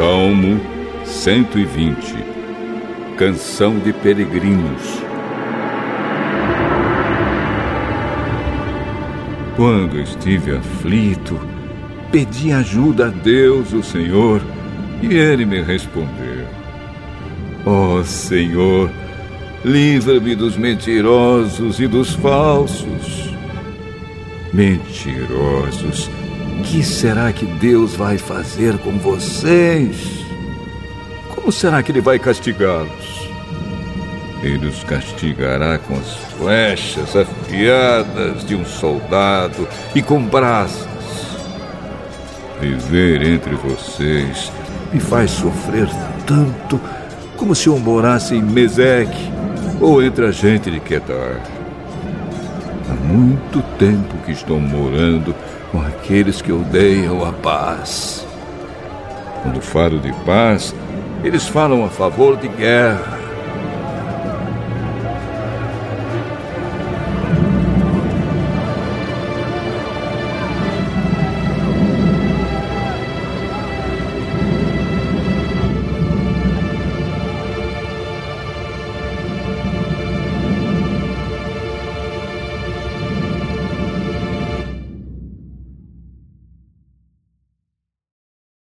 Salmo 120 Canção de Peregrinos. Quando estive aflito, pedi ajuda a Deus, o Senhor, e ele me respondeu: Ó oh, Senhor, livra-me dos mentirosos e dos falsos. Mentirosos que será que Deus vai fazer com vocês? Como será que Ele vai castigá-los? Ele os castigará com as flechas afiadas de um soldado e com brasas. Viver entre vocês me faz sofrer tanto como se eu morasse em Meseque ou entre a gente de Kedar. Há muito tempo que estou morando com aqueles que odeiam a paz. Quando falo de paz, eles falam a favor de guerra.